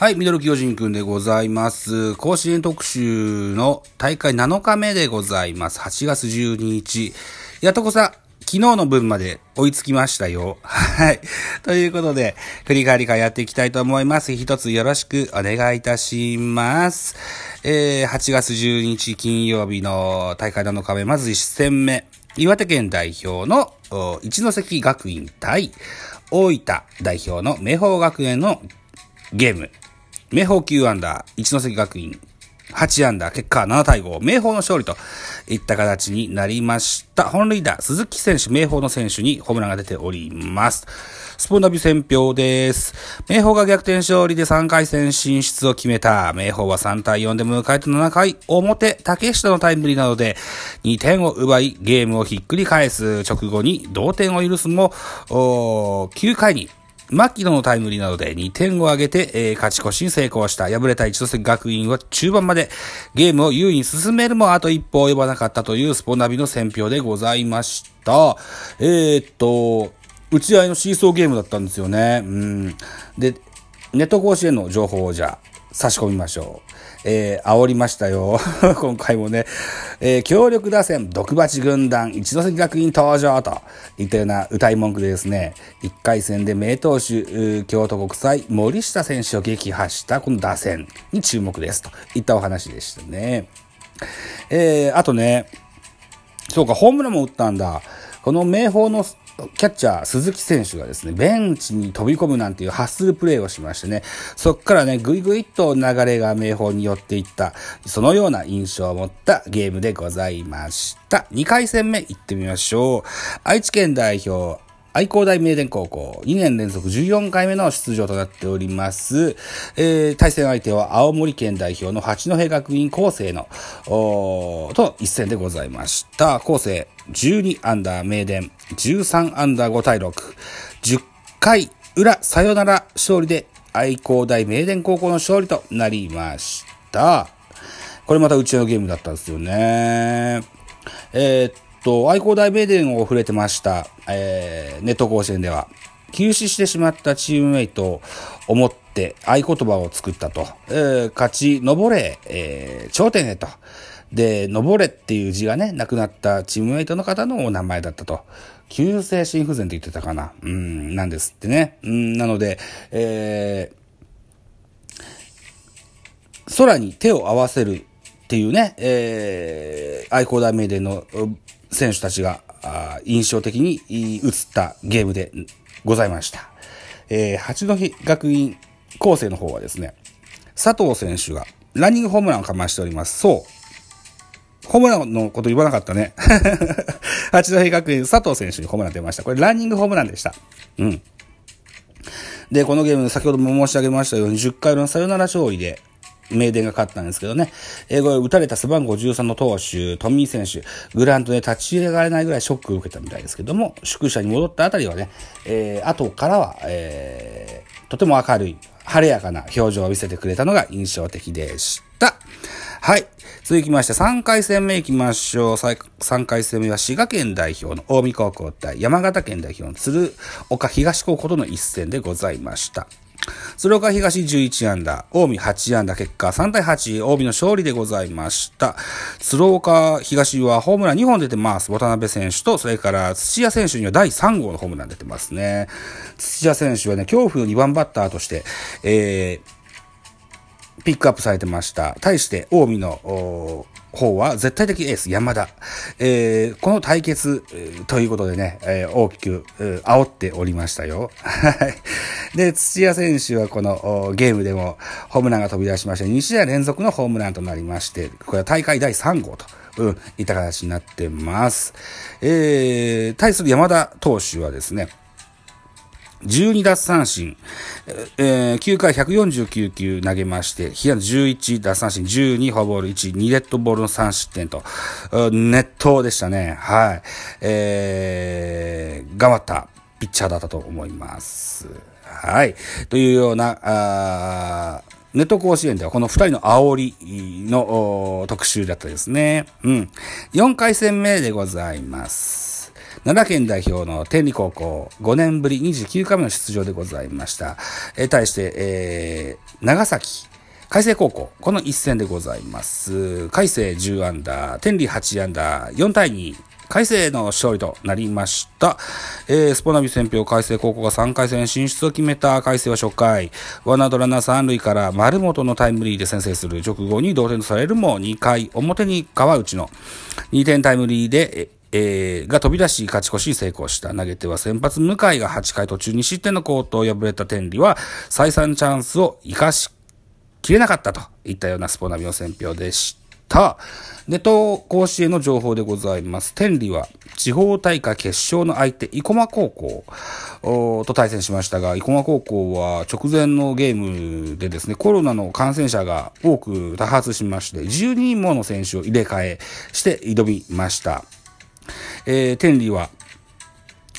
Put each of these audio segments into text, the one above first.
はい、ミドル巨人くんでございます。甲子園特集の大会7日目でございます。8月12日。やとこさ、昨日の分まで追いつきましたよ。はい。ということで、振り返りからやっていきたいと思います。一つよろしくお願いいたします。えー、8月12日金曜日の大会7日目、まず1戦目。岩手県代表の一関学院対大分代表の明豊学園のゲーム。明豊9アンダー、一関学院8アンダー、結果7対5、明豊の勝利といった形になりました。本塁打、鈴木選手、明豊の選手にホームランが出ております。スポーナビ選票です。明豊が逆転勝利で3回戦進出を決めた。明豊は3対4で迎えた7回表、竹下のタイムリーなどで2点を奪い、ゲームをひっくり返す直後に同点を許すも、9回に牧野のタイムリーなどで2点を挙げて、えー勝ち越しに成功した。敗れた一関学院は中盤までゲームを優位に進めるもあと一歩及ばなかったというスポナビの選評でございました。えー、っと、打ち合いのシーソーゲームだったんですよね。うん。で、ネット甲子園の情報をじゃあ差し込みましょう。えー、煽りましたよ。今回もね、えー、強力打線、毒蜂軍団、一関学院登場といったような歌い文句でですね、1回戦で名投手、京都国際、森下選手を撃破したこの打線に注目ですといったお話でしたね。えー、あとね、そうか、ホームランも打ったんだ。この明豊のキャッチャー、鈴木選手がですね、ベンチに飛び込むなんていうハッスルプレーをしましてね、そっからね、ぐいぐいっと流れが明豊に寄っていった、そのような印象を持ったゲームでございました。2回戦目行ってみましょう。愛知県代表、愛工大名電高校、2年連続14回目の出場となっております。えー、対戦相手は青森県代表の八戸学院高生の、と一戦でございました。高生12アンダー名電、13アンダー5対6、10回裏サヨナラ勝利で愛工大名電高校の勝利となりました。これまたうちのゲームだったんですよね。えーっと、愛工大名電を触れてました、えー、ネット甲子園では、休止してしまったチームメイトを思って合言葉を作ったと。えー勝ち、登れ、えー頂点へと。で、登れっていう字がね、亡くなったチームメイトの方のお名前だったと。急性心不全って言ってたかな。うん、なんですってね。うん、なので、えー空に手を合わせるっていうね、えー、愛工大名電の選手たちがあ印象的に映ったゲームでございました。えー、八戸学院構成の方はですね、佐藤選手がランニングホームランをかましております。そう。ホームランのこと言わなかったね。八戸学院佐藤選手にホームラン出ました。これランニングホームランでした。うん。で、このゲーム、先ほども申し上げましたように、10回のサヨナラ勝利で、名電が勝ったんですけどね、英語で打たれた背番号13の投手、トミー選手、グラウンドで立ち上がれないぐらいショックを受けたみたいですけども、宿舎に戻ったあたりはね、えー、後からは、えー、とても明るい、晴れやかな表情を見せてくれたのが印象的でした。はい。続きまして、3回戦目行きましょう。3回戦目は滋賀県代表の近江高校対山形県代表の鶴岡東高校との一戦でございました。鶴岡東11アンダー、近江8アンダー結果3対8、近江の勝利でございました。鶴岡東はホームラン2本出てます。渡辺選手と、それから土屋選手には第3号のホームラン出てますね。土屋選手はね、恐怖の2番バッターとして、えー、ピックアップされてました。対して、近江の方は絶対的エース山田。えーこの対決、ということでね、えー大きく、煽っておりましたよ。はい。で、土屋選手はこのゲームでもホームランが飛び出しまして、2試合連続のホームランとなりまして、これは大会第3号と。うん、いった形になってます。えー、対する山田投手はですね、12奪三振、えー9回149球投げまして、被安11奪三振、12フォアボール1、2レッドボールの3失点と、熱投でしたね。はい。えー、頑張ったピッチャーだったと思います。はい。というような、あネット甲子園ではこの二人の煽りの特集だったですね。うん。4回戦目でございます。奈良県代表の天理高校、5年ぶり29回目の出場でございました。え、対して、えー、長崎、海星高校、この一戦でございます。海星10アンダー、天理8アンダー、4対2、海星の勝利となりました。えー、スポナビ戦表海星高校が3回戦進出を決めた海星は初回、ワンアウトラナー3塁から丸本のタイムリーで先制する直後に同点とされるも2回表に川内の2点タイムリーで、えー、が飛び出し勝ち越し成功した。投げては先発向井が8回途中に失点のコートを敗れた天理は再三チャンスを生かしきれなかったといったようなスポナビの戦表でした。た。ネト甲子園の情報でございます。天理は地方大会決勝の相手、生駒高校と対戦しましたが、生駒高校は直前のゲームでですね、コロナの感染者が多く多発しまして、12人もの選手を入れ替えして挑みました。えー、天理は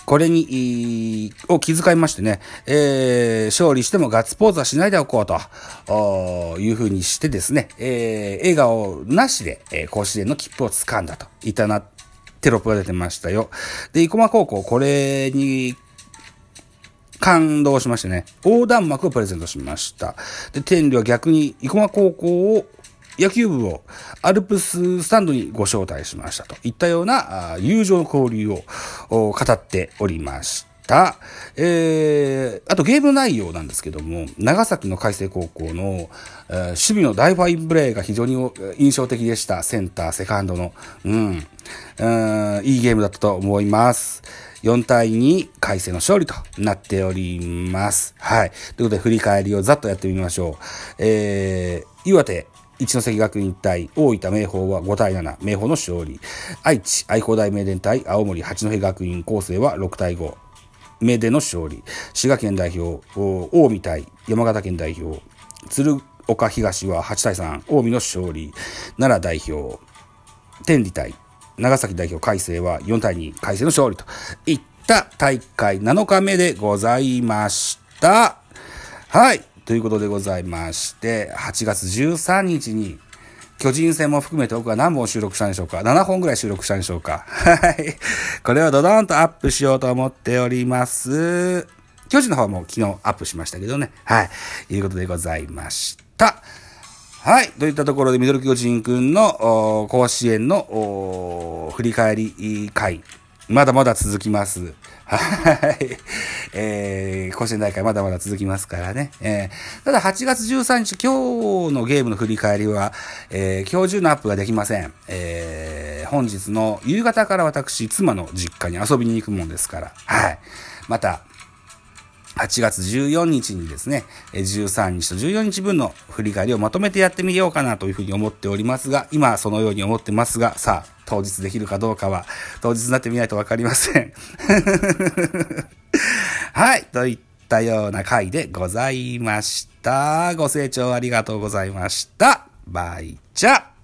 これに、を気遣いましてね、えー、勝利してもガッツポーズはしないでおこうと、いうふうにしてですね、えー、笑顔なしで、えー、甲子園の切符を掴んだといたな、テロップが出てましたよ。で、生駒高校、これに、感動しましてね、横断幕をプレゼントしました。で、天理は逆に生駒高校を野球部をアルプススタンドにご招待しましたといったような友情交流を語っておりました。えー、あとゲーム内容なんですけども、長崎の海星高校の、えー、守備の大ファインプレーが非常に印象的でした。センター、セカンドの。うん。うんいいゲームだったと思います。4対2、海星の勝利となっております。はい。ということで、振り返りをざっとやってみましょう。えー、岩手、一関学院対大分明豊は5対7、明豊の勝利。愛知、愛工大名電対青森八戸学院構成は6対5、名電の勝利。滋賀県代表、近江対山形県代表、鶴岡東は8対3、近江の勝利。奈良代表、天理対長崎代表海星は4対2、海星の勝利といった大会7日目でございました。はい。ということでございまして、8月13日に、巨人戦も含めて僕は何本収録したんでしょうか ?7 本ぐらい収録したんでしょうか？はい。これをドドンとアップしようと思っております。巨人の方も昨日アップしましたけどね。はい。いうことでございました。はい。といったところで、ミドル巨人くんの甲子園の振り返り会、まだまだ続きます。はい。えー、甲子園大会まだまだ続きますからね。えー、ただ8月13日、今日のゲームの振り返りは、えー、今日中のアップができません。えー、本日の夕方から私、妻の実家に遊びに行くもんですから、はい。また、8月14日にですね、13日と14日分の振り返りをまとめてやってみようかなというふうに思っておりますが、今そのように思ってますが、さあ、当日できるかどうかは、当日になってみないとわかりません。はい、といったような回でございました。ご清聴ありがとうございました。バイチャ